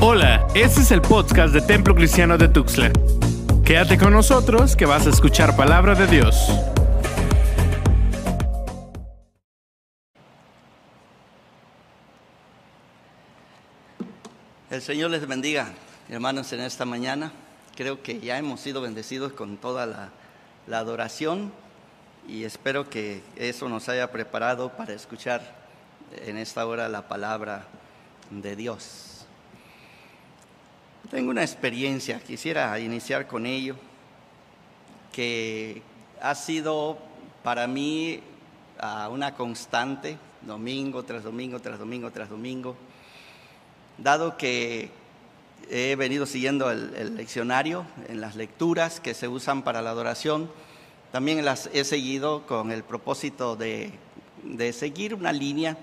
Hola, este es el podcast de Templo Cristiano de Tuxtla. Quédate con nosotros que vas a escuchar palabra de Dios. El Señor les bendiga, hermanos, en esta mañana. Creo que ya hemos sido bendecidos con toda la, la adoración y espero que eso nos haya preparado para escuchar en esta hora la palabra de Dios. Tengo una experiencia, quisiera iniciar con ello, que ha sido para mí ah, una constante, domingo tras domingo, tras domingo, tras domingo, dado que he venido siguiendo el, leccionario en las lecturas que se usan para la adoración, también las he seguido con el propósito de, de seguir una línea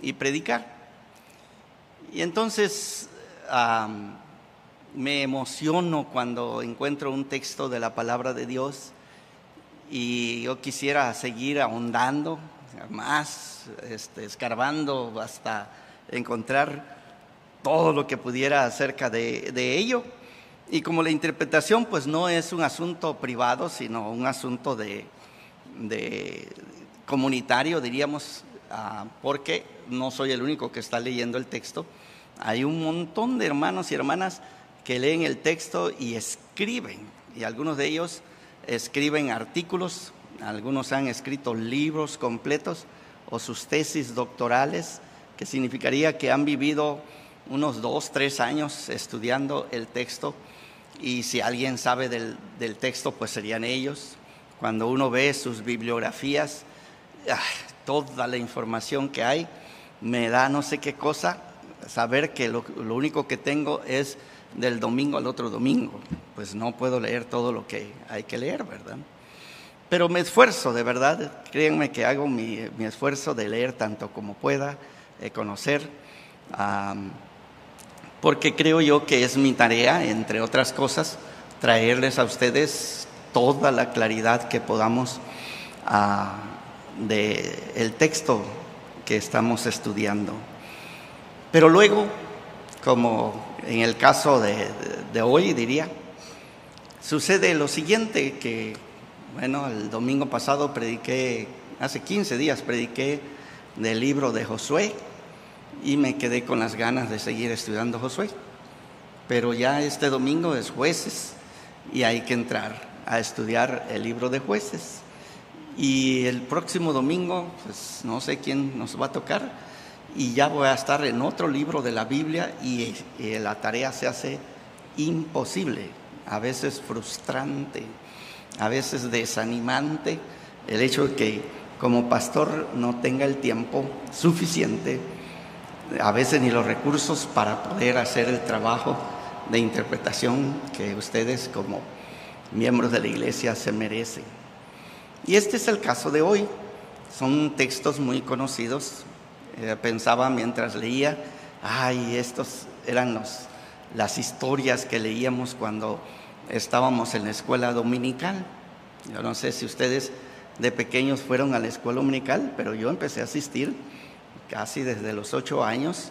y predicar. Y entonces me emociono cuando encuentro un texto de la palabra de Dios y yo quisiera seguir ahondando más, este, escarbando hasta encontrar todo lo que pudiera acerca de, ello. Y como la interpretación pues no es un asunto privado, sino un asunto de, de comunitario, diríamos, ah, porque no soy el único que está leyendo el texto. Hay un montón de hermanos y hermanas que leen el texto y escriben, y algunos de ellos escriben artículos, algunos han escrito libros completos o sus tesis doctorales, que significaría que han vivido unos dos, tres años estudiando el texto y si alguien sabe del, del texto, pues serían ellos. Cuando uno ve sus bibliografías, ah, toda la información que hay, me da no sé qué cosa saber que lo, lo, único que tengo es del domingo al otro domingo. Pues no puedo leer todo lo que hay que leer, ¿verdad? Pero me esfuerzo, de verdad, créanme que hago mi, mi esfuerzo de leer tanto como pueda, eh, conocer. Porque creo yo que es mi tarea, entre otras cosas, traerles a ustedes toda la claridad que podamos uh, de el texto que estamos estudiando. Pero luego, como en el caso de, de, de hoy diría, sucede lo siguiente, que bueno, el domingo pasado prediqué, hace 15 días prediqué del libro de Josué, y me quedé con las ganas de seguir estudiando Josué. Pero ya este domingo es jueces y hay que entrar a estudiar el libro de jueces. Y el próximo domingo, pues no sé quién nos va a tocar, y ya voy a estar en otro libro de la Biblia y, la tarea se hace imposible, a veces frustrante, a veces desanimante, el hecho de que como pastor no tenga el tiempo suficiente a veces ni los recursos para poder hacer el trabajo de interpretación que ustedes como miembros de la iglesia se merecen. Y este es el caso de hoy. Son textos muy conocidos. Eh, pensaba mientras leía, ay, estos eran los, las historias que leíamos cuando estábamos en la escuela dominical. Yo no sé si ustedes de pequeños fueron a la escuela dominical, pero yo empecé a asistir casi desde los ocho años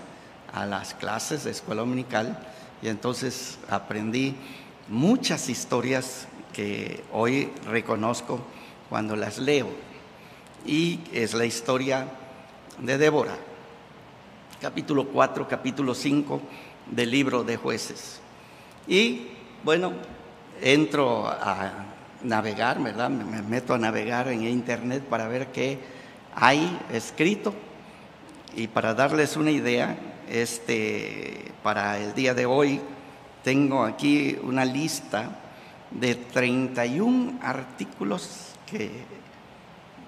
a las clases de escuela dominical y entonces aprendí muchas historias que hoy reconozco cuando las leo. Y es la historia de Débora, capítulo 4, capítulo 5 del libro de jueces. Y bueno, entro a navegar, ¿verdad? Me meto a navegar en internet para ver qué hay escrito y para darles una idea, este, para el día de hoy tengo aquí una lista de 31 artículos que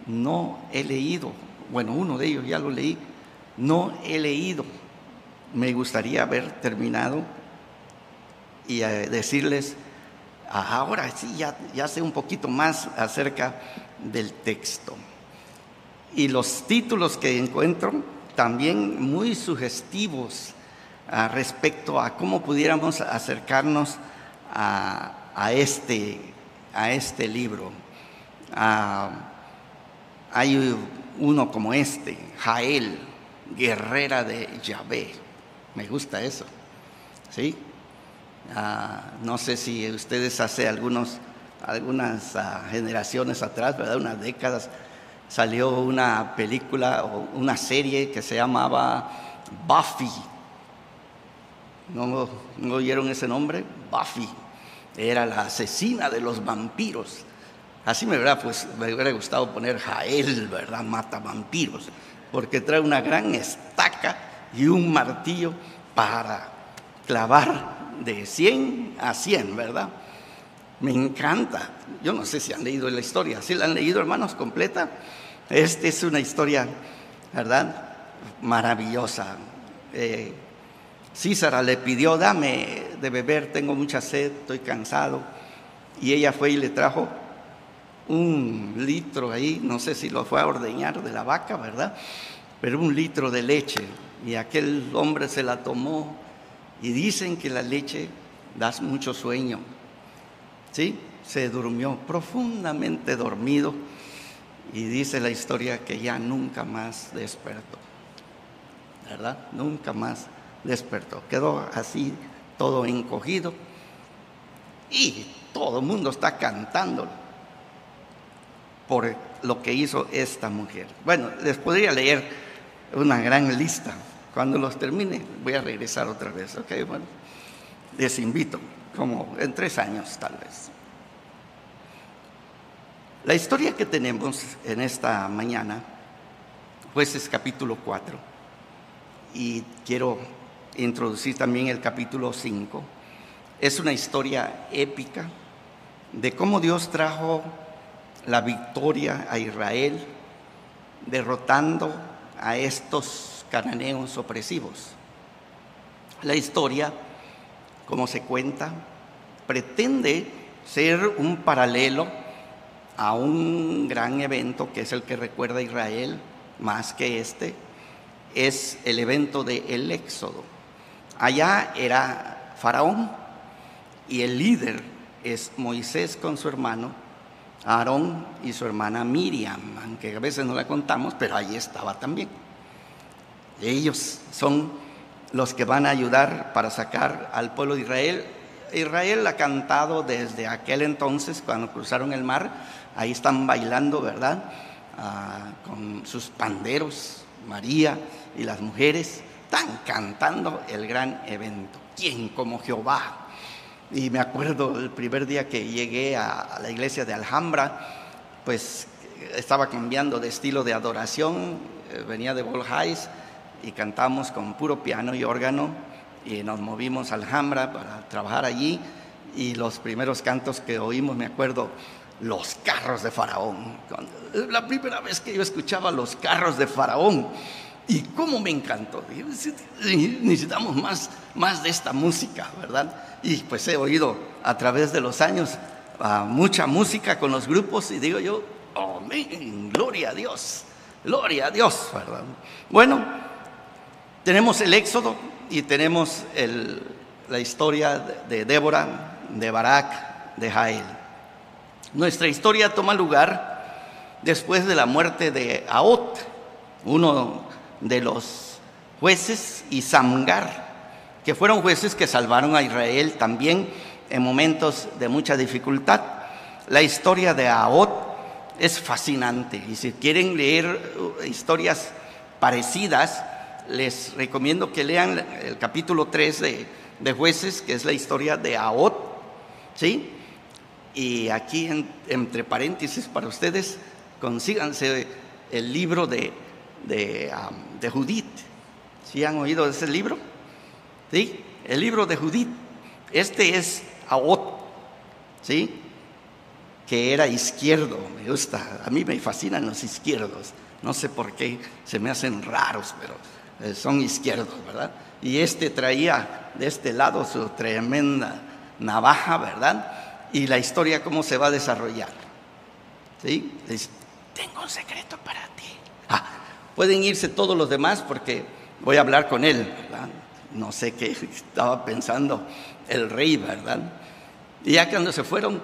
no he leído. Bueno, uno de ellos ya lo leí. No he leído. Me gustaría haber terminado y eh, decirles, ahora sí, ya, sé un poquito más acerca del texto. Y los títulos que encuentro también muy sugestivos uh, respecto a cómo pudiéramos acercarnos a, este, a este libro. Uh, hay uno como este, Jael, guerrera de Yahvé. Me gusta eso. ¿sí? Ah, no sé si ustedes hace algunos, algunas ah, generaciones atrás, ¿verdad? Unas décadas, salió una película o una serie que se llamaba Buffy. ¿No, ¿No oyeron ese nombre? Buffy. Era la asesina de los vampiros. Así me hubiera, pues, me hubiera gustado poner Jael, ¿verdad? Mata vampiros. Porque trae una gran estaca y un martillo para clavar de 100 a 100, ¿verdad? Me encanta. Yo no sé si han leído la historia. ¿Sí la han leído, hermanos, completa? Esta es una historia, ¿verdad? Maravillosa. Eh, le pidió, dame de beber, tengo mucha sed, estoy cansado. Y ella fue y le trajo un litro ahí, no sé si lo fue a ordeñar de la vaca, ¿verdad? Pero un litro de leche. Y aquel hombre se la tomó y dicen que la leche da mucho sueño. ¿Sí? Se durmió profundamente dormido y dice la historia que ya nunca más despertó. ¿Verdad? Nunca más despertó. Quedó así todo encogido y todo el mundo está cantando por lo que hizo esta mujer. Bueno, les podría leer una gran lista. Cuando los termine voy a regresar otra vez. Ok, bueno, les invito, como en tres años tal vez. La historia que tenemos en esta mañana, pues es capítulo 4. Y quiero introducir también el capítulo 5. Es una historia épica de cómo Dios trajo la victoria a Israel, derrotando a estos cananeos opresivos. La historia, como se cuenta, pretende ser un paralelo a un gran evento que es el que recuerda a Israel más que este, es el evento del el Éxodo. Allá era Faraón y el líder es Moisés con su hermano Aarón y su hermana Miriam, aunque a veces no la contamos, pero ahí estaba también. Ellos son los que van a ayudar para sacar al pueblo de Israel. Israel ha cantado desde aquel entonces, cuando cruzaron el mar, ahí están bailando, ¿verdad? Ah, con sus panderos, María y las mujeres, están cantando el gran evento. ¿Quién como Jehová? Y me acuerdo el primer día que llegué a, la iglesia de Alhambra, pues estaba cambiando de estilo de adoración, eh, venía de Volhais y cantamos con puro piano y órgano y nos movimos a Alhambra para trabajar allí y los primeros cantos que oímos, me acuerdo, los carros de Faraón. La primera vez que yo escuchaba los carros de Faraón y cómo me encantó. Necesitamos más, más de esta música, ¿verdad? Y pues he oído a través de los años ah, mucha música con los grupos y digo yo, amén, gloria a Dios, gloria a Dios, ¿verdad? Bueno, tenemos el Éxodo y tenemos la historia de Débora, de Barak, de Jael. Nuestra historia toma lugar después de la muerte de Aot, uno de los jueces y Samgar, que fueron jueces que salvaron a Israel también en momentos de mucha dificultad. La historia de Aot es fascinante y si quieren leer uh, historias parecidas, les recomiendo que lean el capítulo 3 de, de jueces, que es la historia de Aot, ¿sí? Y aquí entre paréntesis para ustedes, consíganse el libro de de, de Judith. ¿Sí han oído ese libro? ¿Sí? El libro de Judith. Este es Aot, ¿sí? Que era izquierdo, me gusta. A mí me fascinan los izquierdos. No sé por qué se me hacen raros, pero eh, son izquierdos, ¿verdad? Y este traía de este lado su tremenda navaja, ¿verdad? Y la historia cómo se va a desarrollar. ¿Sí? tengo un secreto para Pueden irse todos los demás porque voy a hablar con él. No sé qué estaba pensando el rey, ¿verdad? Y ya cuando se fueron,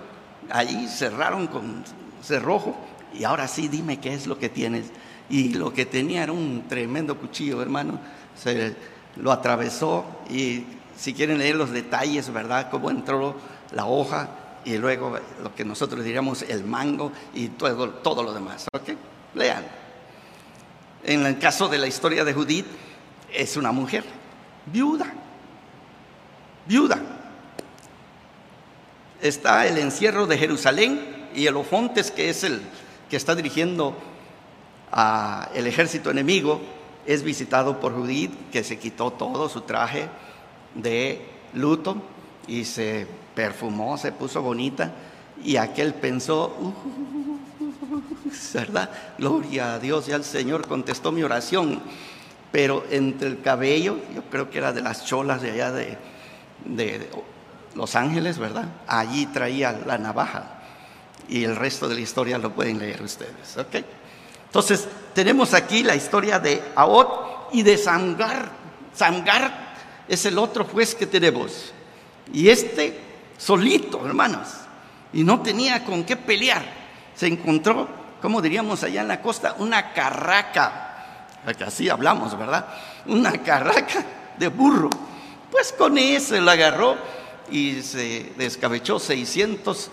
ahí cerraron con cerrojo. Y ahora sí, dime qué es lo que tienes. Y lo que tenía era un tremendo cuchillo, hermano. Se lo atravesó y, si quieren leer los detalles, ¿verdad? Cómo entró la hoja y luego lo que nosotros diríamos el mango y todo, todo lo demás. ¿Ok? Lean. En el caso de la historia de Judith, es una mujer viuda. Viuda. Está el encierro de Jerusalén y el Ofontes, que es el que está dirigiendo al ejército enemigo, es visitado por Judith, que se quitó todo su traje de luto y se perfumó, se puso bonita y aquel pensó, uh, ¿verdad? Gloria a Dios, ya el Señor contestó mi oración, pero entre el cabello, yo creo que era de las cholas de allá de, de Los Ángeles, ¿verdad? Allí traía la navaja y el resto de la historia lo pueden leer ustedes, ¿ok? Entonces, tenemos aquí la historia de Aot y de Samgar. Samgar es el otro juez que tenemos. Y este solito, hermanos, y no tenía con qué pelear. Se encontró, como diríamos allá en la costa, una carraca, que así hablamos, ¿verdad? Una carraca de burro. Pues con ese la agarró y se descabechó 600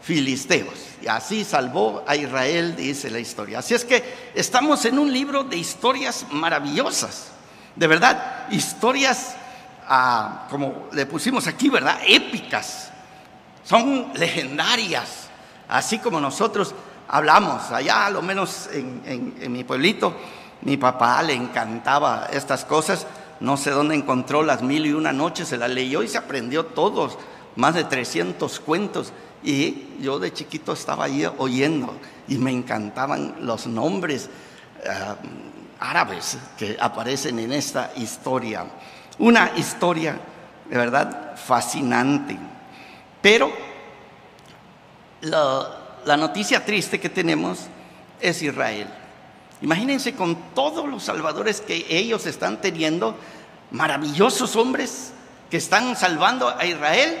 filisteos. Y así salvó a Israel, dice la historia. Así es que estamos en un libro de historias maravillosas. De verdad, historias como le pusimos aquí, ¿verdad? Épicas. Son legendarias. Así como nosotros hablamos allá, a lo menos en, mi pueblito, mi papá le encantaba estas cosas. No sé dónde encontró las mil y una noches, se las leyó y se aprendió todos, más de 300 cuentos. Y yo de chiquito estaba ahí oyendo y me encantaban los nombres eh, árabes que aparecen en esta historia. Una historia de verdad fascinante. Pero la, noticia triste que tenemos es Israel. Imagínense con todos los salvadores que ellos están teniendo, maravillosos hombres que están salvando a Israel.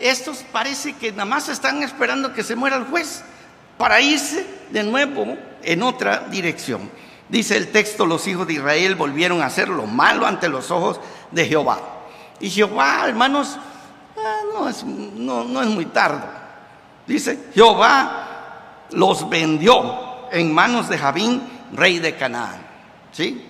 Estos parece que nada más están esperando que se muera el juez para irse de nuevo en otra dirección. Dice el texto, los hijos de Israel volvieron a hacer lo malo ante los ojos de Jehová. Y Jehová, hermanos, ah, no, es, no, es muy tarde. Dice, Jehová los vendió en manos de Jabín, rey de Canaán. ¿Sí?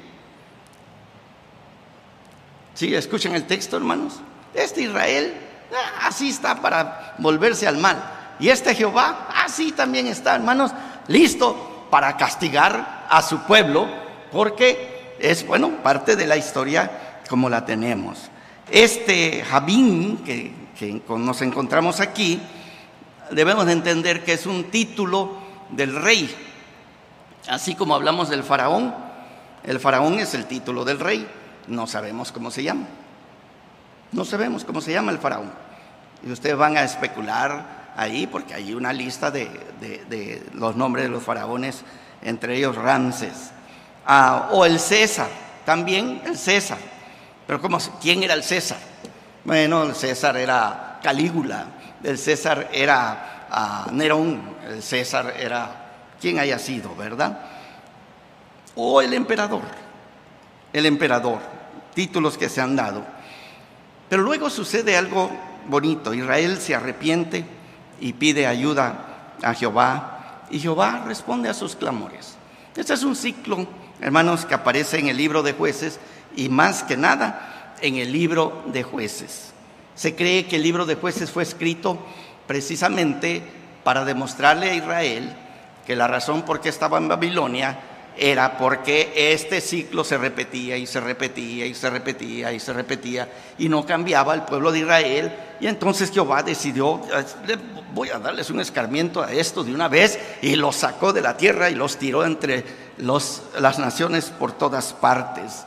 ¿Sí? Escuchen el texto, hermanos. Este Israel ah, así está para volverse al mal. Y este Jehová así también está, hermanos, listo para castigar a su pueblo, porque es, bueno, parte de la historia como la tenemos. Este Jabín que, nos encontramos aquí, debemos de entender que es un título del rey. Así como hablamos del faraón, el faraón es el título del rey, no sabemos cómo se llama. No sabemos cómo se llama el faraón. Y ustedes van a especular ahí porque hay una lista de, de los nombres de los faraones, entre ellos Ramses. Ah, o el César, también el César. Pero ¿cómo, ¿quién era el César? Bueno, el César era Calígula, el César era ah, Nerón, el César era quien haya sido, ¿verdad? O el emperador, el emperador, títulos que se han dado. Pero luego sucede algo bonito, Israel se arrepiente y pide ayuda a Jehová y Jehová responde a sus clamores. Este es un ciclo, hermanos, que aparece en el libro de jueces y más que nada en el libro de jueces. Se cree que el libro de jueces fue escrito precisamente para demostrarle a Israel que la razón por qué estaba en Babilonia era porque este ciclo se repetía y se repetía y se repetía y se repetía y no cambiaba el pueblo de Israel. Y entonces Jehová decidió, voy a darles un escarmiento a esto de una vez y los sacó de la tierra y los tiró entre las naciones por todas partes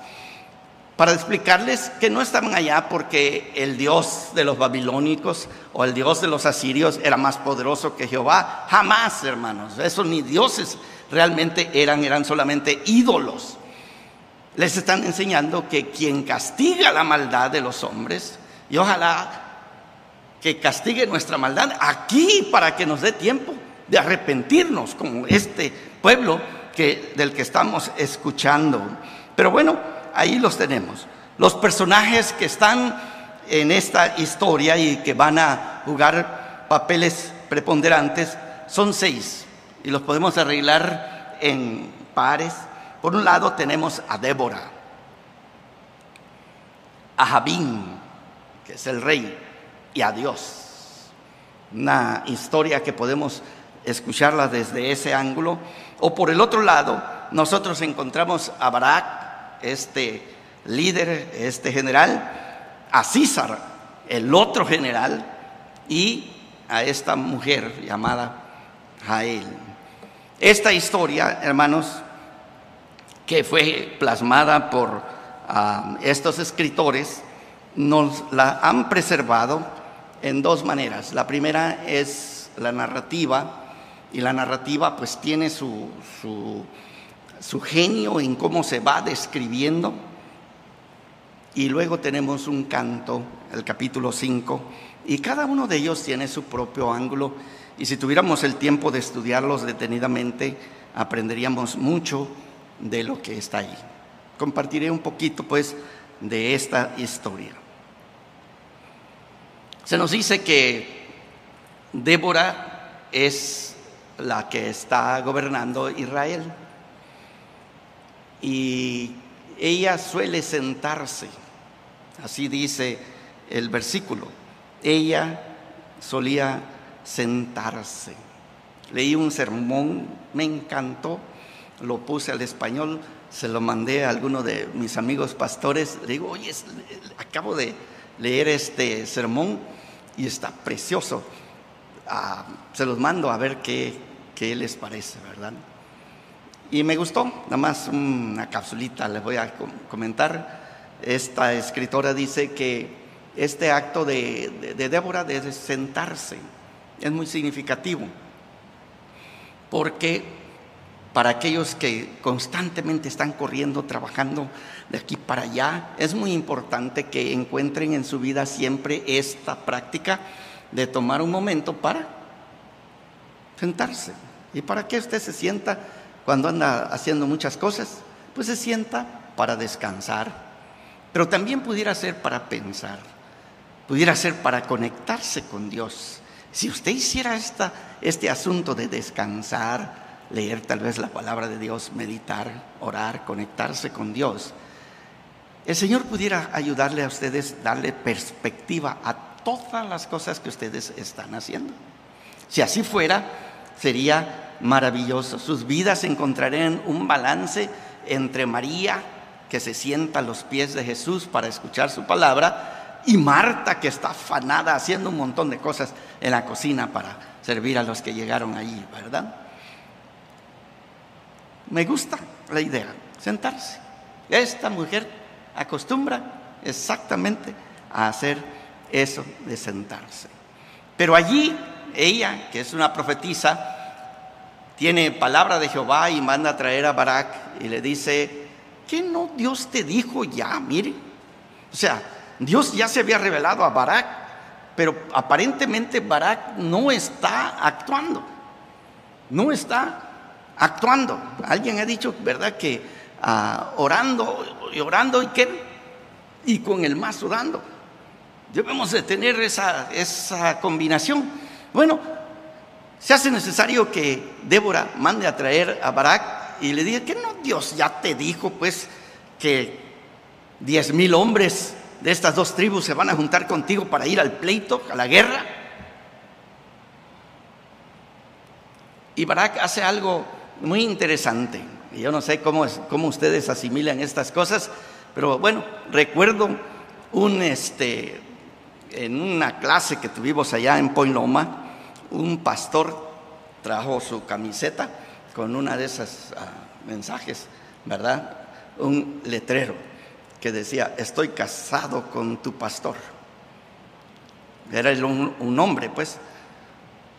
para explicarles que no estaban allá porque el Dios de los babilónicos o el Dios de los asirios era más poderoso que Jehová. Jamás, hermanos. Esos ni dioses realmente eran, eran solamente ídolos. Les están enseñando que quien castiga la maldad de los hombres, y ojalá que castigue nuestra maldad aquí para que nos dé tiempo de arrepentirnos como este pueblo que, del que estamos escuchando. Pero bueno, ahí los tenemos. Los personajes que están en esta historia y que van a jugar papeles preponderantes son seis y los podemos arreglar en pares. Por un lado tenemos a Débora, a Jabín, que es el rey, y a Dios. Una historia que podemos escucharla desde ese ángulo. O por el otro lado, nosotros encontramos a Barak, este líder, este general, a César, el otro general, y a esta mujer llamada Jael. Esta historia, hermanos, que fue plasmada por ah, estos escritores, nos la han preservado en dos maneras. La primera es la narrativa, y la narrativa pues tiene su, su, su genio en cómo se va describiendo. Y luego tenemos un canto, el capítulo 5, y cada uno de ellos tiene su propio ángulo. Y si tuviéramos el tiempo de estudiarlos detenidamente, aprenderíamos mucho de lo que está ahí. Compartiré un poquito pues de esta historia. Se nos dice que Débora es la que está gobernando Israel y ella suele sentarse, así dice el versículo, ella solía sentarse. Leí un sermón, me encantó, lo puse al español, se lo mandé a alguno de mis amigos pastores, le digo, oye, acabo de leer este sermón y está precioso. Ah, se los mando a ver qué, qué les parece, ¿verdad? Y me gustó, nada más una capsulita les voy a comentar. Esta escritora dice que este acto de, de, Débora de sentarse es muy significativo, porque para aquellos que constantemente están corriendo, trabajando de aquí para allá, es muy importante que encuentren en su vida siempre esta práctica de tomar un momento para sentarse. ¿Y para qué usted se sienta cuando anda haciendo muchas cosas? Pues se sienta para descansar, pero también pudiera ser para pensar pudiera ser para conectarse con Dios. Si usted hiciera esta, este asunto de descansar, leer tal vez la palabra de Dios, meditar, orar, conectarse con Dios, el Señor pudiera ayudarle a ustedes, darle perspectiva a todas las cosas que ustedes están haciendo. Si así fuera, sería maravilloso. Sus vidas encontrarían un balance entre María, que se sienta a los pies de Jesús para escuchar su palabra, y Marta que está afanada haciendo un montón de cosas en la cocina para servir a los que llegaron allí, ¿verdad? Me gusta la idea, sentarse. Esta mujer acostumbra exactamente a hacer eso de sentarse. Pero allí ella, que es una profetisa, tiene palabra de Jehová y manda a traer a Barak y le dice, ¿qué no Dios te dijo ya? Mire, o sea, Dios ya se había revelado a Barak, pero aparentemente Barak no está actuando. No está actuando. Alguien ha dicho, ¿verdad? Que ah, orando y orando y qué? Y con el mazo dando. Debemos de tener esa, esa combinación. Bueno, se hace necesario que Débora mande a traer a Barak y le diga que no, Dios ya te dijo pues que diez mil hombres de estas dos tribus se van a juntar contigo para ir al pleito, a la guerra. Y Barak hace algo muy interesante. Yo no sé cómo, cómo ustedes asimilan estas cosas, pero bueno, recuerdo un, este, en una clase que tuvimos allá en Point Loma, un pastor trajo su camiseta con una de esas ah, mensajes, ¿verdad? Un letrero que decía, estoy casado con tu pastor. Era un, hombre, pues,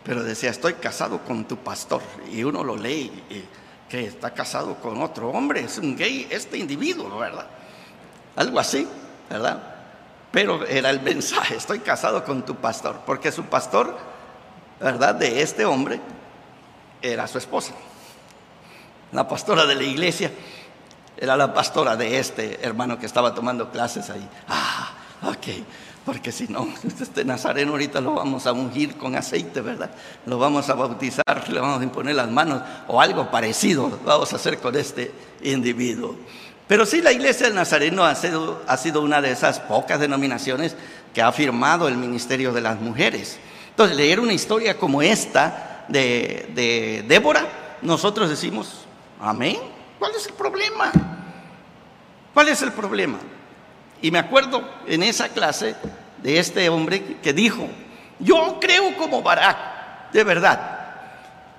pero decía, estoy casado con tu pastor. Y uno lo lee, que está casado con otro hombre, es un gay este individuo, ¿verdad? Algo así, ¿verdad? Pero era el mensaje, estoy casado con tu pastor, porque su pastor, ¿verdad? De este hombre era su esposa, la pastora de la iglesia era la pastora de este hermano que estaba tomando clases ahí. Ah, Ok, porque si no, este nazareno ahorita lo vamos a ungir con aceite, ¿verdad? Lo vamos a bautizar, le vamos a imponer las manos o algo parecido vamos a hacer con este individuo. Pero sí, la iglesia del Nazareno ha sido, ha sido una de esas pocas denominaciones que ha afirmado el ministerio de las mujeres. Entonces, leer una historia como esta de, de Débora, nosotros decimos, amén. ¿Cuál es el problema? ¿Cuál es el problema? Y me acuerdo en esa clase de este hombre que dijo, yo creo como Barak, de verdad,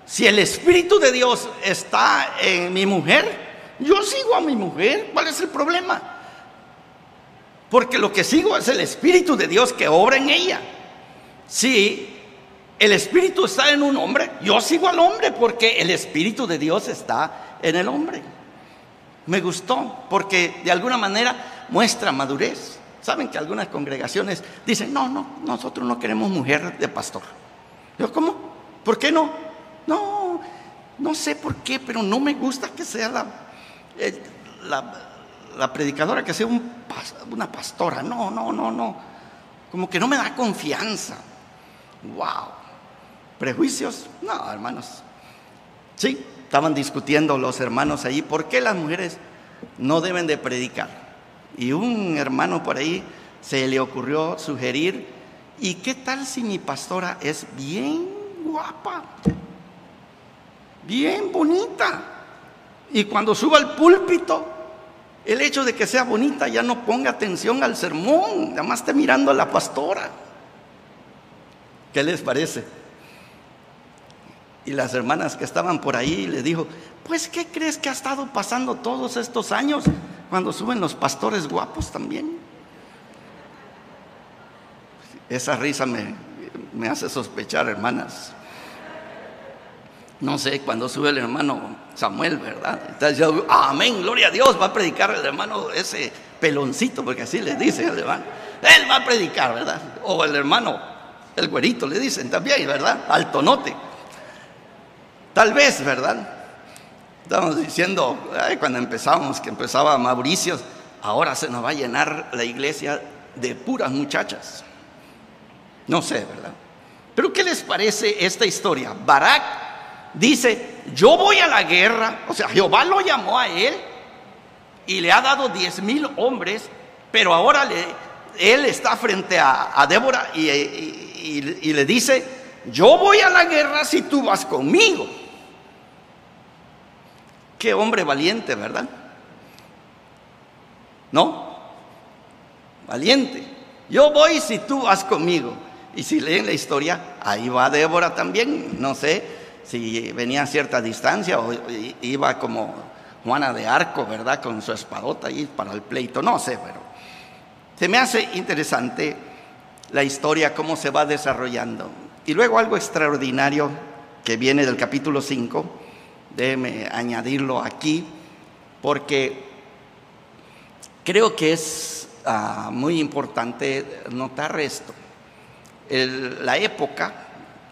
si el Espíritu de Dios está en mi mujer, yo sigo a mi mujer, ¿cuál es el problema? Porque lo que sigo es el Espíritu de Dios que obra en ella. Si el Espíritu está en un hombre, yo sigo al hombre porque el Espíritu de Dios está en el hombre. Me gustó porque de alguna manera muestra madurez. Saben que algunas congregaciones dicen, no, no, nosotros no queremos mujer de pastor. Yo, ¿cómo? ¿Por qué no? No, no sé por qué, pero no me gusta que sea la, eh, la, predicadora, que sea una pastora. No, no, no, no. Como que no me da confianza. Wow. ¿Prejuicios? No, hermanos. Sí, estaban discutiendo los hermanos ahí, ¿por qué las mujeres no deben de predicar? Y un hermano por ahí se le ocurrió sugerir, ¿y qué tal si mi pastora es bien guapa? Bien bonita. Y cuando suba al púlpito, el hecho de que sea bonita ya no ponga atención al sermón, nada más esté mirando a la pastora. ¿Qué les parece? Y las hermanas que estaban por ahí le dijo, pues ¿qué crees que ha estado pasando todos estos años cuando suben los pastores guapos también? Esa risa me, me hace sospechar, hermanas. No sé, cuando sube el hermano Samuel, ¿verdad? Entonces yo, amén, gloria a Dios, va a predicar el hermano ese peloncito, porque así le dice el hermano. Él va a predicar, ¿verdad? O el hermano, el güerito, le dicen también, ¿verdad? Altonote. Tal vez, ¿verdad? Estamos diciendo, cuando empezamos, que empezaba Mauricio, ahora se nos va a llenar la iglesia de puras muchachas. No sé, ¿verdad? Pero ¿qué les parece esta historia? Barak dice, yo voy a la guerra, o sea, Jehová lo llamó a él y le ha dado diez mil hombres, pero ahora él está frente a, Débora y, y le dice, yo voy a la guerra si tú vas conmigo. Qué hombre valiente, ¿verdad? ¿No? Valiente. Yo voy si tú vas conmigo. Y si leen la historia, ahí va Débora también. No sé si venía a cierta distancia o iba como Juana de Arco, ¿verdad? Con su espadota ahí para el pleito. No sé, pero se me hace interesante la historia, cómo se va desarrollando. Y luego algo extraordinario que viene del capítulo 5 déjeme añadirlo aquí, porque creo que es ah, muy importante notar esto. la época,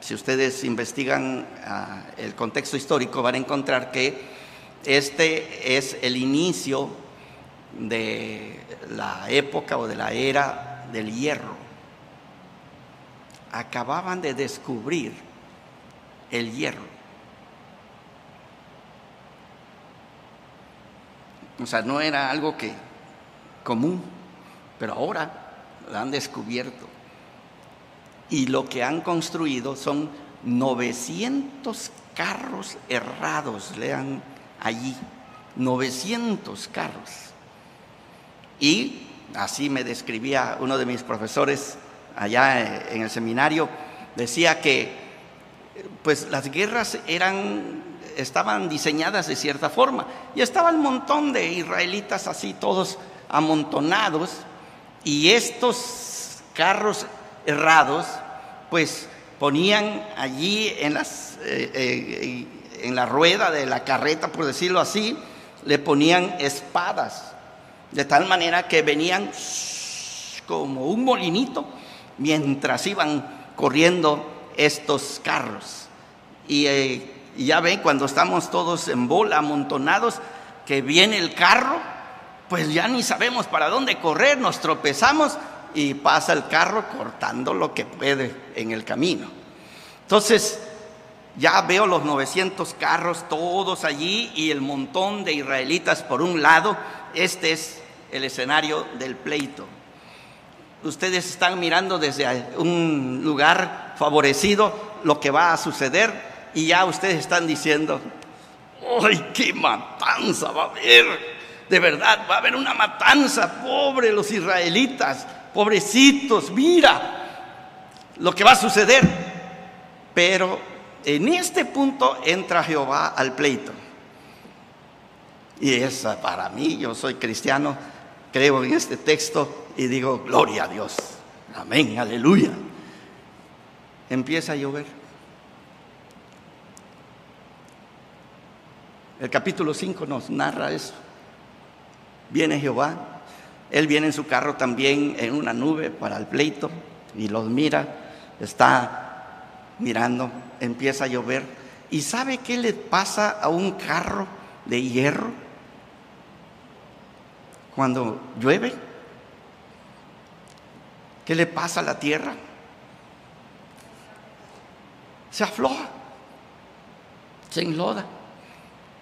si ustedes investigan ah, el contexto histórico, van a encontrar que este es el inicio de la época o de la era del hierro. Acababan de descubrir el hierro. O sea, no era algo que común, pero ahora lo han descubierto. Y lo que han construido son 900 carros errados, lean allí, 900 carros. Y así me describía uno de mis profesores allá en el seminario, decía que pues las guerras eran estaban diseñadas de cierta forma. Y estaba el montón de israelitas así, todos amontonados, y estos carros errados, pues ponían allí en, las, eh, eh, en la rueda de la carreta, por decirlo así, le ponían espadas, de tal manera que venían como un molinito mientras iban corriendo estos carros. Y eh, y ya ven, cuando estamos todos en bola, amontonados, que viene el carro, pues ya ni sabemos para dónde correr, nos tropezamos y pasa el carro cortando lo que puede en el camino. Entonces, ya veo los 900 carros todos allí y el montón de israelitas por un lado. Este es el escenario del pleito. Ustedes están mirando desde un lugar favorecido lo que va a suceder y ya ustedes están diciendo, ¡ay, qué matanza va a haber! De verdad, va a haber una matanza, pobre los israelitas, pobrecitos, mira lo que va a suceder. Pero en este punto entra Jehová al pleito. Y esa para mí, yo soy cristiano, creo en este texto y digo, gloria a Dios. Amén, aleluya. Empieza a llover. El capítulo 5 nos narra eso. Viene Jehová, él viene en su carro también en una nube para el pleito y los mira, está mirando, empieza a llover. ¿Y sabe qué le pasa a un carro de hierro cuando llueve? ¿Qué le pasa a la tierra? Se afloja, se enloda.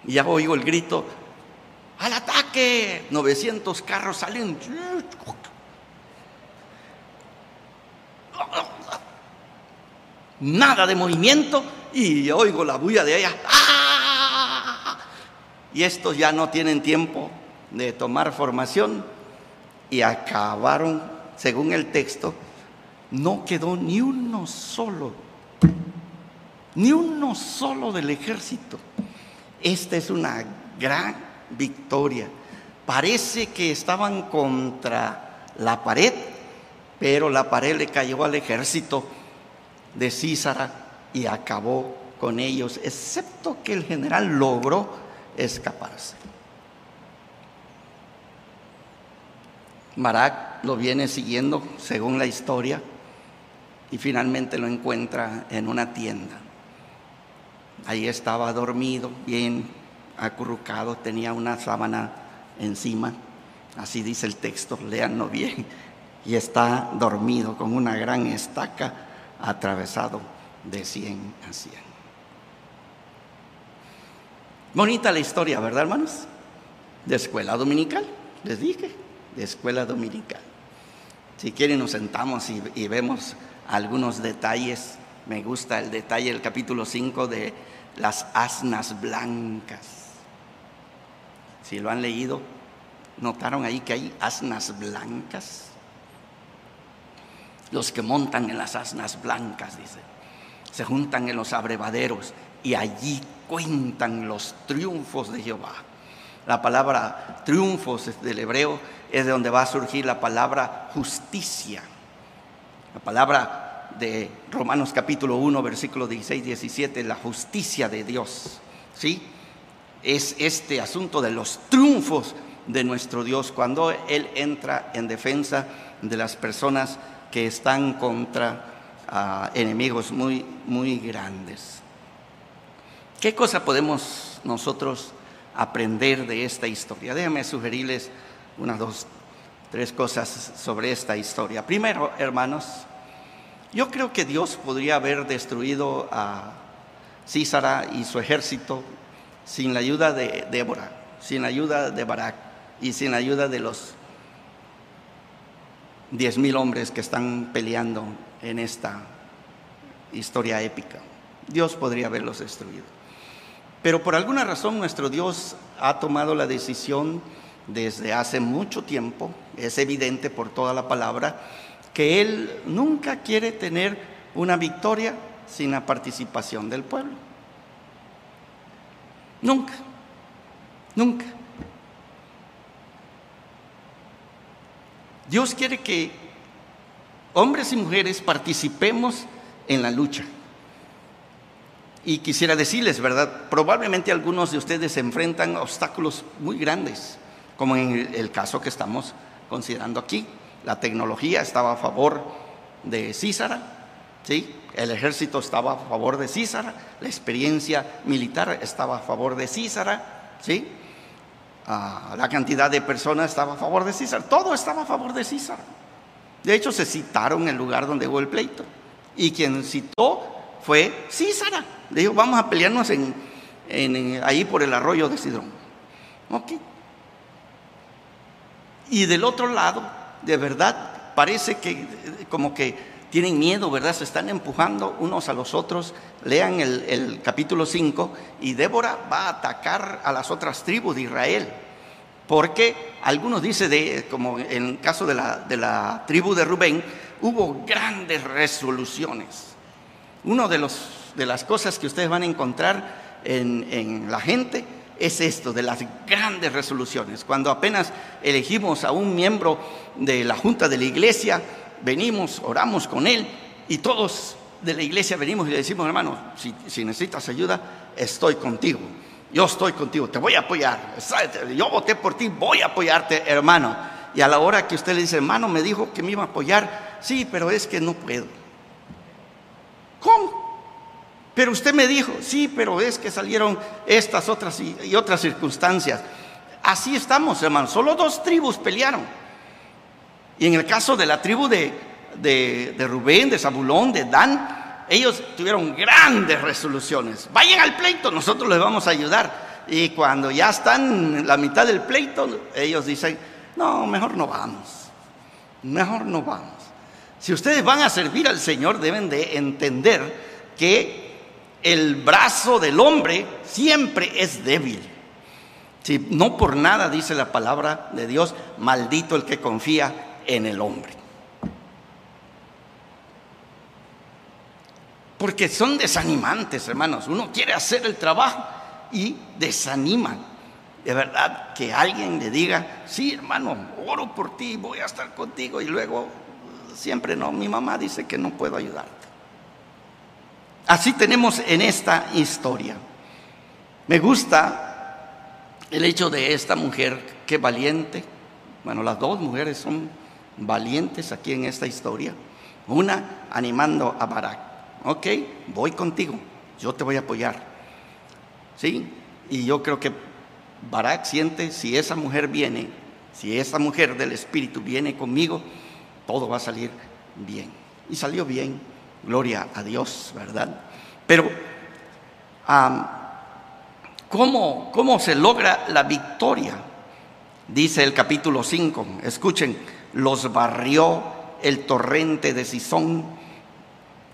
Y ya oigo el grito, al ataque. 900 carros salen. Nada de movimiento y oigo la bulla de. ¡Ah! Y estos ya no tienen tiempo de tomar formación y acabaron, según el texto, no quedó ni uno solo, ni uno solo del ejército. Esta es una gran victoria. Parece que estaban contra la pared, pero la pared le cayó al ejército de Císara y acabó con ellos, excepto que el general logró escaparse. Marak lo viene siguiendo según la historia y finalmente lo encuentra en una tienda. Ahí estaba dormido, bien acurrucado, tenía una sábana encima, así dice el texto, léanlo bien, y está dormido con una gran estaca atravesado de 100 a 100. Bonita la historia, ¿verdad, hermanos? De escuela dominical, les dije, de escuela dominical. Si quieren nos sentamos y, vemos algunos detalles. Me gusta el detalle del capítulo 5 de las asnas blancas. Si lo han leído, notaron ahí que hay asnas blancas. Los que montan en las asnas blancas, dice, se juntan en los abrevaderos y allí cuentan los triunfos de Jehová. La palabra triunfos del hebreo es de donde va a surgir la palabra justicia. La palabra de Romanos capítulo 1, versículo 16, 17, la justicia de Dios. ¿Sí? Es este asunto de los triunfos de nuestro Dios cuando Él entra en defensa de las personas que están contra ah, enemigos muy, muy grandes. ¿Qué cosa podemos nosotros aprender de esta historia? Déjenme sugerirles unas dos, tres cosas sobre esta historia. Primero, hermanos, yo creo que Dios podría haber destruido a Císara y su ejército sin la ayuda de Débora, sin la ayuda de Barak y sin la ayuda de los diez mil hombres que están peleando en esta historia épica. Dios podría haberlos destruido. Pero por alguna razón nuestro Dios ha tomado la decisión desde hace mucho tiempo, es evidente por toda la palabra, que Él nunca quiere tener una victoria sin la participación del pueblo. Nunca, nunca. Dios quiere que hombres y mujeres participemos en la lucha. Y quisiera decirles, ¿verdad? Probablemente algunos de ustedes se enfrentan a obstáculos muy grandes, como en el caso que estamos considerando aquí. La tecnología estaba a favor de Císara, ¿sí? el ejército estaba a favor de Císara, la experiencia militar estaba a favor de Císara, ¿sí? Ah, la cantidad de personas estaba a favor de Císara, todo estaba a favor de Císara. De hecho, se citaron el lugar donde hubo el pleito. Y quien citó fue Císara. Dijo, vamos a pelearnos en, ahí por el arroyo de Sidrón. Ok. Y del otro lado, de verdad, parece que como que tienen miedo, ¿verdad? Se están empujando unos a los otros. Lean el, el capítulo 5 y Débora va a atacar a las otras tribus de Israel. Porque algunos dicen, de, como en el caso de la, de la tribu de Rubén, hubo grandes resoluciones. Una de, de las cosas que ustedes van a encontrar en, en la gente es esto, de las grandes resoluciones. Cuando apenas elegimos a un miembro de la junta de la iglesia, venimos, oramos con él y todos de la iglesia venimos y le decimos, hermano, si, si necesitas ayuda, estoy contigo yo estoy contigo, te voy a apoyar. Yo voté por ti, voy a apoyarte, hermano. Y a la hora que usted le dice, hermano, me dijo que me iba a apoyar, sí, pero es que no puedo. ¿Cómo? Pero usted me dijo, sí, pero es que salieron estas otras y, otras circunstancias. Así estamos, hermano. Solo dos tribus pelearon. Y en el caso de la tribu de, de, de Rubén, de Zabulón, de Dan, ellos tuvieron grandes resoluciones. Vayan al pleito, nosotros les vamos a ayudar. Y cuando ya están en la mitad del pleito, ellos dicen, no, mejor no vamos. Mejor no vamos. Si ustedes van a servir al Señor, deben de entender que el brazo del hombre siempre es débil. Si no por nada dice la palabra de Dios, maldito el que confía en el hombre. Porque son desanimantes, hermanos. Uno quiere hacer el trabajo y desaniman. De verdad, que alguien le diga, sí, hermano, oro por ti, voy a estar contigo. Y luego, siempre no, mi mamá dice que no puedo ayudarte. Así tenemos en esta historia. Me gusta el hecho de esta mujer, que valiente. Bueno, las dos mujeres son valientes aquí en esta historia. Una animando a Barak ok, voy contigo, yo te voy a apoyar. ¿Sí? Y yo creo que Barak siente, si esa mujer viene, si esa mujer del Espíritu viene conmigo, todo va a salir bien. Y salió bien, gloria a Dios, ¿verdad? Pero, ¿cómo, ¿cómo se logra la victoria? Dice el capítulo 5, escuchen, los barrió el torrente de Sison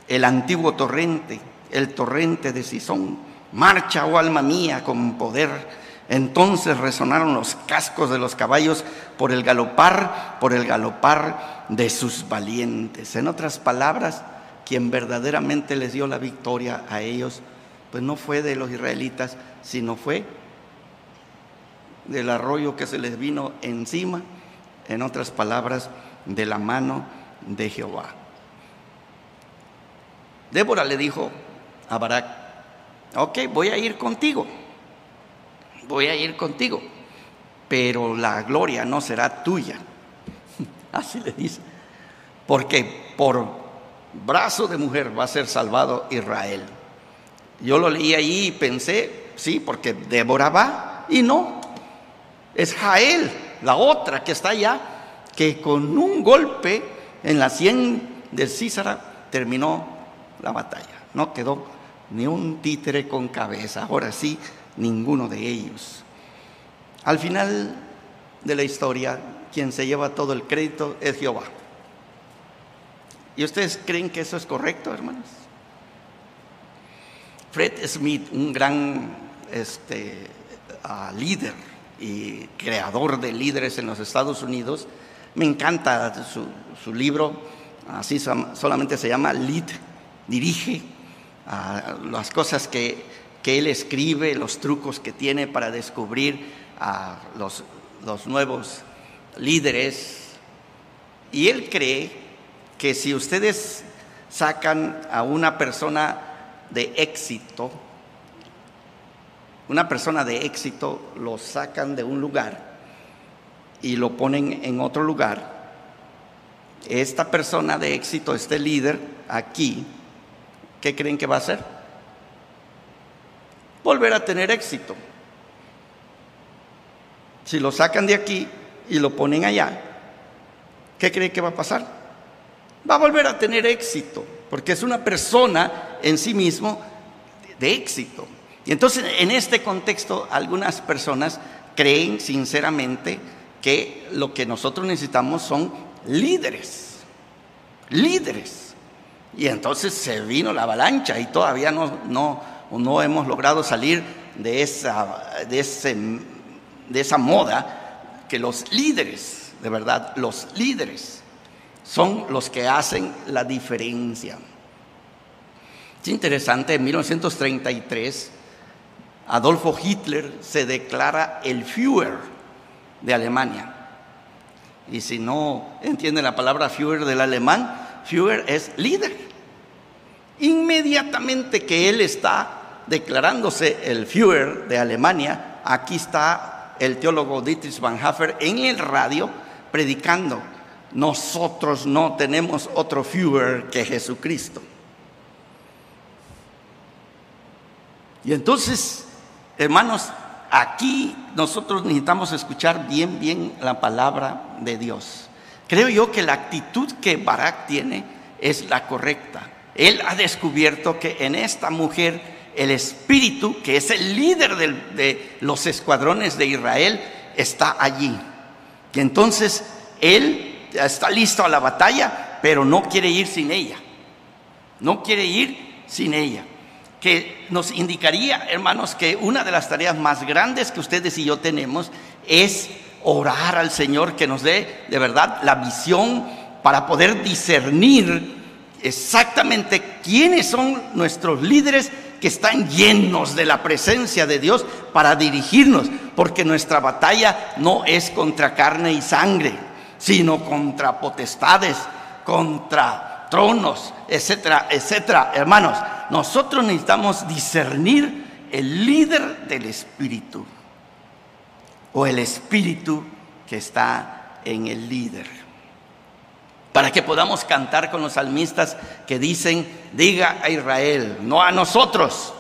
el antiguo torrente, el torrente de Sison. Marcha, oh alma mía, con poder. Entonces resonaron los cascos de los caballos por el galopar, por el galopar de sus valientes. En otras palabras, quien verdaderamente les dio la victoria a ellos, pues no fue de los israelitas, sino fue del arroyo que se les vino encima, en otras palabras, de la mano de Jehová. Débora le dijo a Barak, ok, voy a ir contigo, voy a ir contigo, pero la gloria no será tuya. Así le dice, porque por brazo de mujer va a ser salvado Israel. Yo lo leí ahí y pensé, sí, porque Débora va y no, es Jael, la otra que está allá, que con un golpe en la sien de Císara terminó la batalla. No quedó ni un títere con cabeza, ahora sí, ninguno de ellos. Al final de la historia, quien se lleva todo el crédito es Jehová. ¿Y ustedes creen que eso es correcto, hermanos? Fred Smith, un gran este, ah, líder y creador de líderes en los Estados Unidos, me encanta su, libro, así solamente se llama Lead dirige a las cosas que, que, él escribe, los trucos que tiene para descubrir a los, los nuevos líderes. Y él cree que si ustedes sacan a una persona de éxito, una persona de éxito lo sacan de un lugar y lo ponen en otro lugar, esta persona de éxito, este líder aquí, ¿qué creen que va a hacer? Volver a tener éxito. Si lo sacan de aquí y lo ponen allá, ¿qué creen que va a pasar? Va a volver a tener éxito, porque es una persona en sí mismo de éxito. Y entonces en este contexto algunas personas creen sinceramente que lo que nosotros necesitamos son líderes, líderes. Y entonces se vino la avalancha y todavía no, no, no hemos logrado salir de esa, de, ese, de esa moda que los líderes, de verdad, los líderes son los que hacen la diferencia. Es interesante, en 1933 Adolfo Hitler se declara el Führer de Alemania. Y si no entiende la palabra Führer del alemán, Führer es líder. Inmediatamente que él está declarándose el Führer de Alemania, aquí está el teólogo Dietrich Van Hafer en el radio predicando, nosotros no tenemos otro Führer que Jesucristo. Y entonces Hermanos, aquí nosotros necesitamos escuchar bien, bien la palabra de Dios. Creo yo que la actitud que Barak tiene es la correcta. Él ha descubierto que en esta mujer el espíritu, que es el líder de los escuadrones de Israel, está allí. Y entonces él está listo a la batalla, pero no quiere ir sin ella. No quiere ir sin ella que nos indicaría, hermanos, que una de las tareas más grandes que ustedes y yo tenemos es orar al Señor que nos dé de verdad la visión para poder discernir exactamente quiénes son nuestros líderes que están llenos de la presencia de Dios para dirigirnos, porque nuestra batalla no es contra carne y sangre, sino contra potestades, contra tronos, etcétera, etcétera. Hermanos, nosotros necesitamos discernir el líder del espíritu o el espíritu que está en el líder. Para que podamos cantar con los salmistas que dicen, diga a Israel, no a nosotros.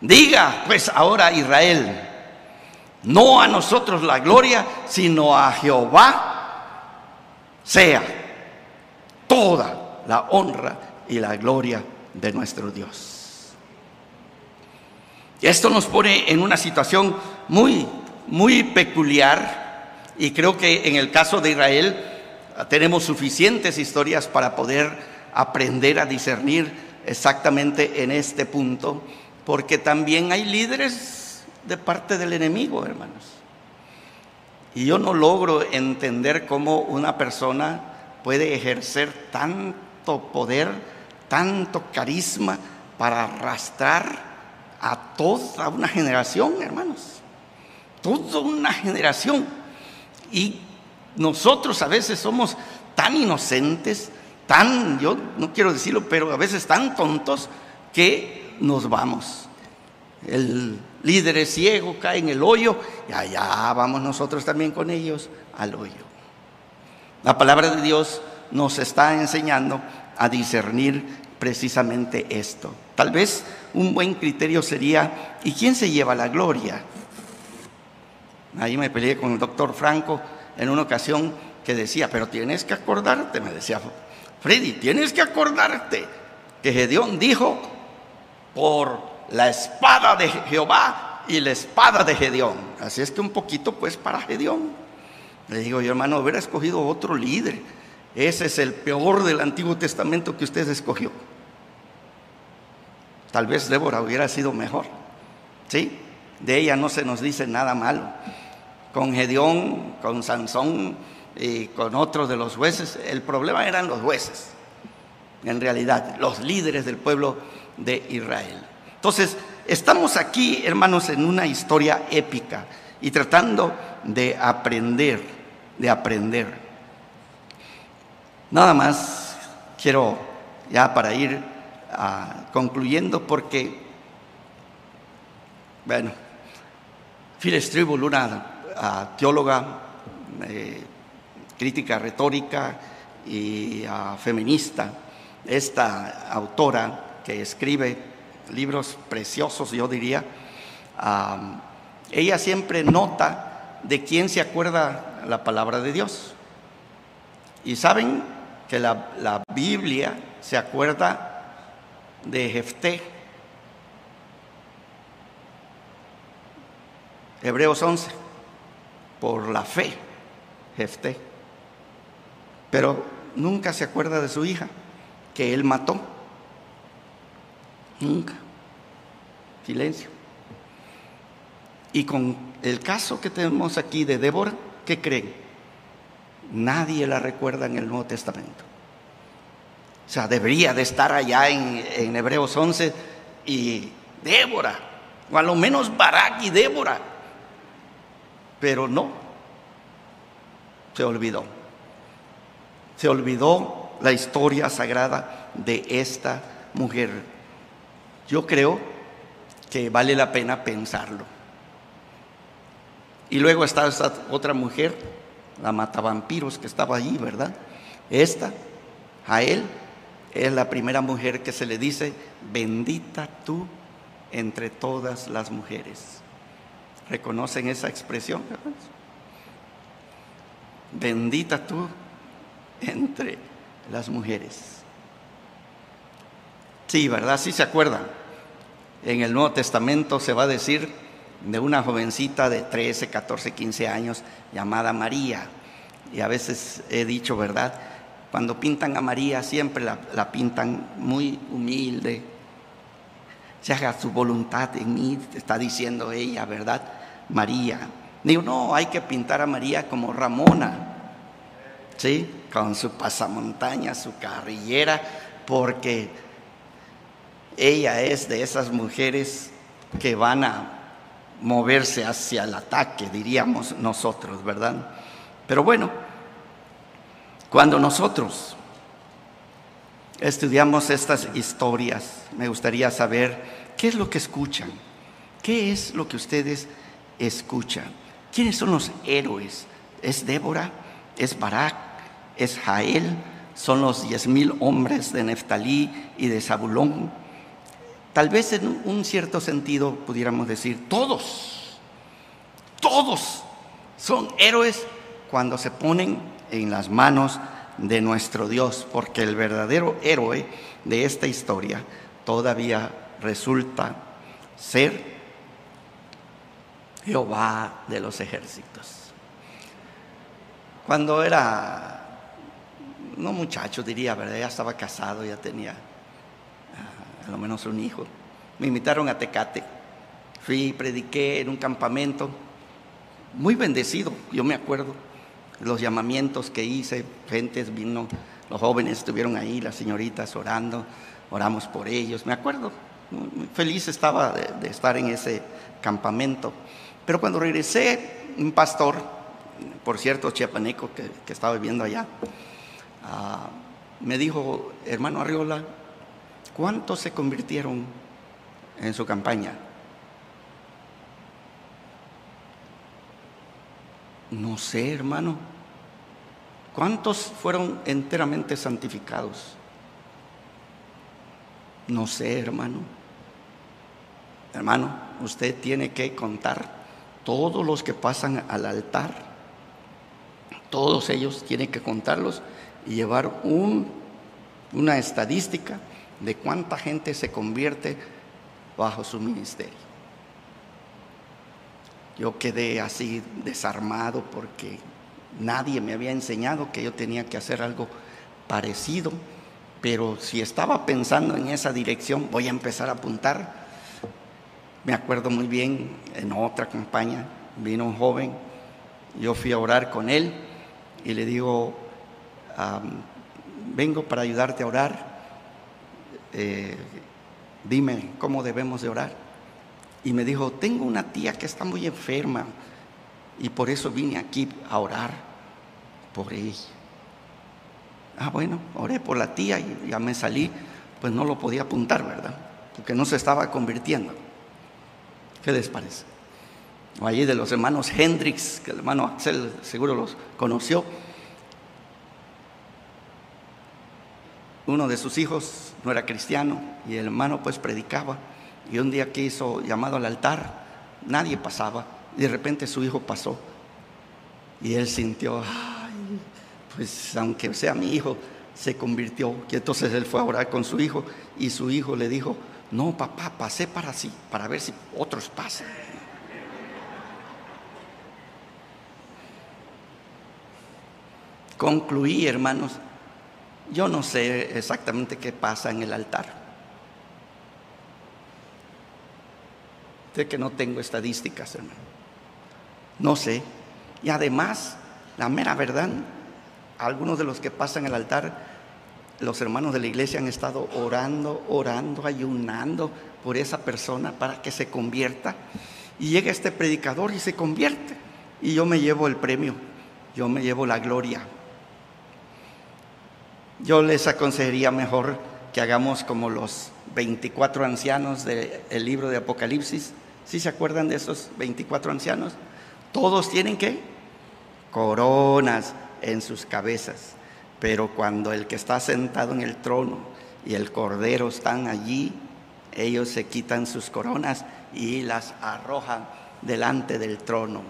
Diga pues ahora a Israel, no a nosotros la gloria, sino a Jehová sea toda la honra y la gloria de nuestro Dios. Esto nos pone en una situación muy, muy peculiar y creo que en el caso de Israel tenemos suficientes historias para poder aprender a discernir exactamente en este punto, porque también hay líderes de parte del enemigo, hermanos. Y yo no logro entender cómo una persona puede ejercer tanto poder tanto carisma para arrastrar a toda una generación, hermanos. Toda una generación. Y nosotros a veces somos tan inocentes, tan, yo no quiero decirlo, pero a veces tan tontos que nos vamos. El líder es ciego, cae en el hoyo y allá vamos nosotros también con ellos al hoyo. La palabra de Dios nos está enseñando a discernir precisamente esto. Tal vez un buen criterio sería, ¿y quién se lleva la gloria? Ahí me peleé con el doctor Franco en una ocasión que decía, pero tienes que acordarte, me decía Freddy, tienes que acordarte que Gedeón dijo, por la espada de Jehová y la espada de Gedeón. Así es que un poquito pues para Gedeón. Le digo yo, hermano, hubiera escogido otro líder ese es el peor del Antiguo Testamento que usted escogió. Tal vez Débora hubiera sido mejor. ¿Sí? De ella no se nos dice nada malo. Con Gedeón, con Sansón y con otros de los jueces, el problema eran los jueces, en realidad, los líderes del pueblo de Israel. Entonces, estamos aquí, hermanos, en una historia épica y tratando de aprender, de aprender. Nada más quiero ya para ir ah, concluyendo porque, bueno, Phyllis Tribble, una ah, teóloga, eh, crítica retórica y ah, feminista, esta autora que escribe libros preciosos, yo diría, ella siempre nota de quién se acuerda la palabra de Dios. Y saben, que la, la Biblia se acuerda de Jefté. Hebreos 11, por la fe, Jefté. Pero nunca se acuerda de su hija, que él mató. Nunca. Silencio. Y con el caso que tenemos aquí de Débora, ¿qué creen? Nadie la recuerda en el Nuevo Testamento. O sea, debería de estar allá en, Hebreos 11 y Débora, o a lo menos Barak y Débora. Pero no, se olvidó. Se olvidó la historia sagrada de esta mujer. Yo creo que vale la pena pensarlo. Y luego está esta otra mujer, la matavampiros que estaba allí, ¿verdad? Esta, a él, es la primera mujer que se le dice, bendita tú entre todas las mujeres. ¿Reconocen esa expresión? Bendita tú entre las mujeres. Sí, ¿verdad? Sí se acuerdan. En el Nuevo Testamento se va a decir de una jovencita de 13, 14, 15 años llamada María. Y a veces he dicho, ¿verdad? Cuando pintan a María siempre la, pintan muy humilde. Se haga su voluntad en mí, está diciendo ella, ¿verdad? María. Digo, no, hay que pintar a María como Ramona, ¿sí? Con su pasamontaña, su carrillera, porque ella es de esas mujeres que van a moverse hacia el ataque, diríamos nosotros, ¿verdad? Pero bueno, cuando nosotros estudiamos estas historias, me gustaría saber qué es lo que escuchan, qué es lo que ustedes escuchan, quiénes son los héroes. ¿Es Débora? ¿Es Barak? ¿Es Jael? ¿Son los diez mil hombres de Neftalí y de Zabulón? Tal vez en un cierto sentido pudiéramos decir, todos, todos son héroes cuando se ponen en las manos de nuestro Dios, porque el verdadero héroe de esta historia todavía resulta ser Jehová de los ejércitos. Cuando era, no muchacho diría, ¿verdad? Ya estaba casado, ya tenía a lo menos un hijo. Me invitaron a Tecate. Fui, prediqué en un campamento, muy bendecido, yo me acuerdo los llamamientos que hice, gentes vino, los jóvenes estuvieron ahí, las señoritas orando, oramos por ellos, me acuerdo, feliz estaba de, estar en ese campamento. Pero cuando regresé, un pastor, por cierto, chiapaneco que, que estaba viviendo allá, ah, me dijo, hermano Arriola, ¿cuántos se convirtieron en su campaña? No sé, hermano. ¿Cuántos fueron enteramente santificados? No sé, hermano. Hermano, usted tiene que contar todos los que pasan al altar. Todos ellos tienen que contarlos y llevar un, una estadística de cuánta gente se convierte bajo su ministerio. Yo quedé así desarmado porque nadie me había enseñado que yo tenía que hacer algo parecido, pero si estaba pensando en esa dirección, voy a empezar a apuntar. Me acuerdo muy bien, en otra campaña vino un joven, yo fui a orar con él y le digo, vengo para ayudarte a orar, eh, dime cómo debemos de orar y me dijo, tengo una tía que está muy enferma y por eso vine aquí a orar por ella. Ah, bueno, oré por la tía y ya me salí, pues no lo podía apuntar, ¿verdad? Porque no se estaba convirtiendo. ¿Qué les parece? O allí de los hermanos Hendrix, que el hermano Axel seguro los conoció. Uno de sus hijos no era cristiano y el hermano pues predicaba y un día que hizo llamado al altar, nadie pasaba. Y de repente su hijo pasó. Y él sintió, ay, pues aunque sea mi hijo, se convirtió. Entonces él fue a orar con su hijo y su hijo le dijo, no papá, pasé para sí, para ver si otros pasan. Concluí, hermanos, yo no sé exactamente qué pasa en el altar. Sé que no tengo estadísticas, hermano. No sé. Y además, la mera verdad, algunos de los que pasan el altar, los hermanos de la iglesia han estado orando, orando, ayunando por esa persona para que se convierta. Y llega este predicador y se convierte. Y yo me llevo el premio, yo me llevo la gloria. Yo les aconsejaría mejor que hagamos como los 24 ancianos del libro de Apocalipsis. ¿Sí se acuerdan de esos 24 ancianos? Todos tienen que coronas en sus cabezas. Pero cuando el que está sentado en el trono y el cordero están allí, ellos se quitan sus coronas y las arrojan delante del trono,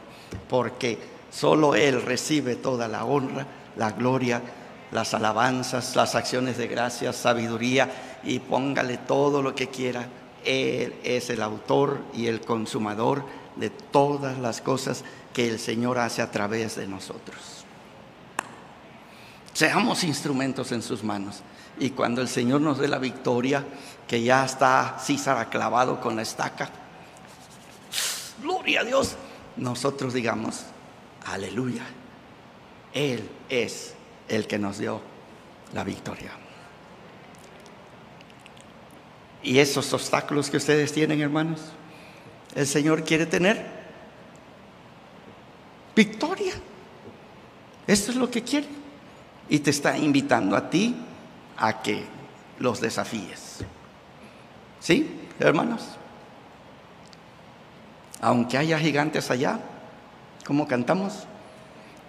porque solo Él recibe toda la honra, la gloria las alabanzas, las acciones de gracias, sabiduría y póngale todo lo que quiera. Él es el autor y el consumador de todas las cosas que el Señor hace a través de nosotros. Seamos instrumentos en sus manos. Y cuando el Señor nos dé la victoria, que ya está César clavado con la estaca, gloria a Dios, nosotros digamos, aleluya, Él es el que nos dio la victoria. Y esos obstáculos que ustedes tienen, hermanos, el Señor quiere tener victoria. Esto es lo que quiere. Y te está invitando a ti a que los desafíes. ¿Sí, hermanos? Aunque haya gigantes allá, como cantamos,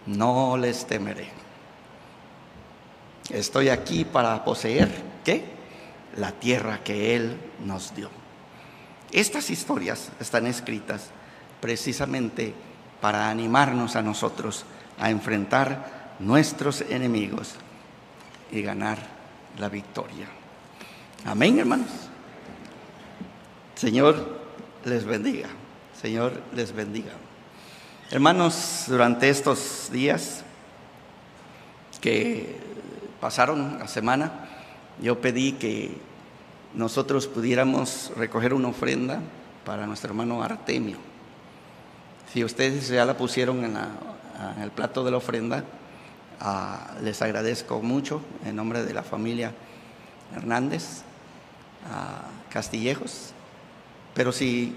no les temeré. Estoy aquí para poseer, ¿qué? La tierra que Él nos dio. Estas historias están escritas precisamente para animarnos a nosotros a enfrentar nuestros enemigos y ganar la victoria. Amén, hermanos. Señor les bendiga. Señor les bendiga. Hermanos, durante estos días que pasaron la semana, yo pedí que nosotros pudiéramos recoger una ofrenda para nuestro hermano Artemio. Si ustedes ya la pusieron en, el plato de la ofrenda, ah, les agradezco mucho en nombre de la familia Hernández, Castillejos. Pero si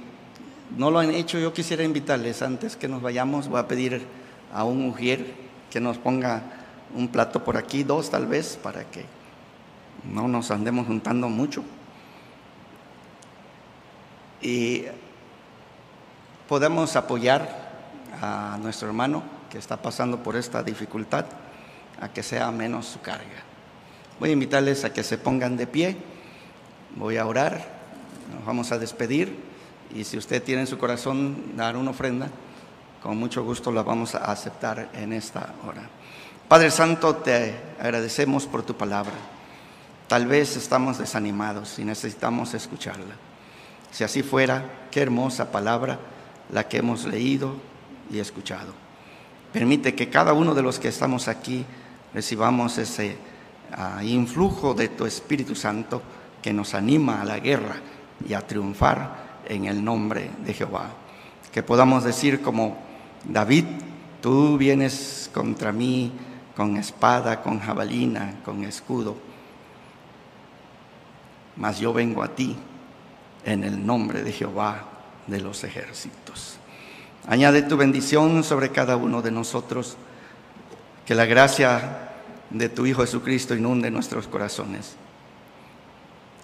no lo han hecho, yo quisiera invitarles, antes que nos vayamos, voy a pedir a un mujer que nos ponga un plato por aquí, dos tal vez, para que no nos andemos juntando mucho. Y podemos apoyar a nuestro hermano que está pasando por esta dificultad, a que sea menos su carga. Voy a invitarles a que se pongan de pie, voy a orar, nos vamos a despedir y si usted tiene en su corazón dar una ofrenda, con mucho gusto la vamos a aceptar en esta hora. Padre Santo, te agradecemos por tu palabra. Tal vez estamos desanimados y necesitamos escucharla. Si así fuera, qué hermosa palabra la que hemos leído y escuchado. Permite que cada uno de los que estamos aquí recibamos ese ah, influjo de tu Espíritu Santo que nos anima a la guerra y a triunfar en el nombre de Jehová. Que podamos decir como David, tú vienes contra mí con espada, con jabalina, con escudo. Mas yo vengo a ti en el nombre de Jehová de los ejércitos. Añade tu bendición sobre cada uno de nosotros, que la gracia de tu Hijo Jesucristo inunde nuestros corazones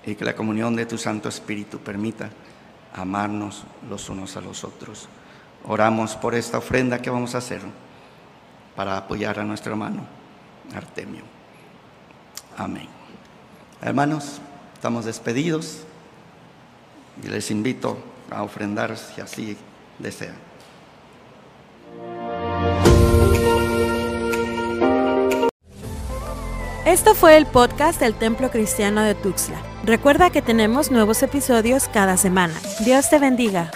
y que la comunión de tu Santo Espíritu permita amarnos los unos a los otros. Oramos por esta ofrenda que vamos a hacer para apoyar a nuestro hermano Artemio. Amén. Hermanos, estamos despedidos y les invito a ofrendar si así desean. Esto fue el podcast del Templo Cristiano de Tuxtla. Recuerda que tenemos nuevos episodios cada semana. Dios te bendiga.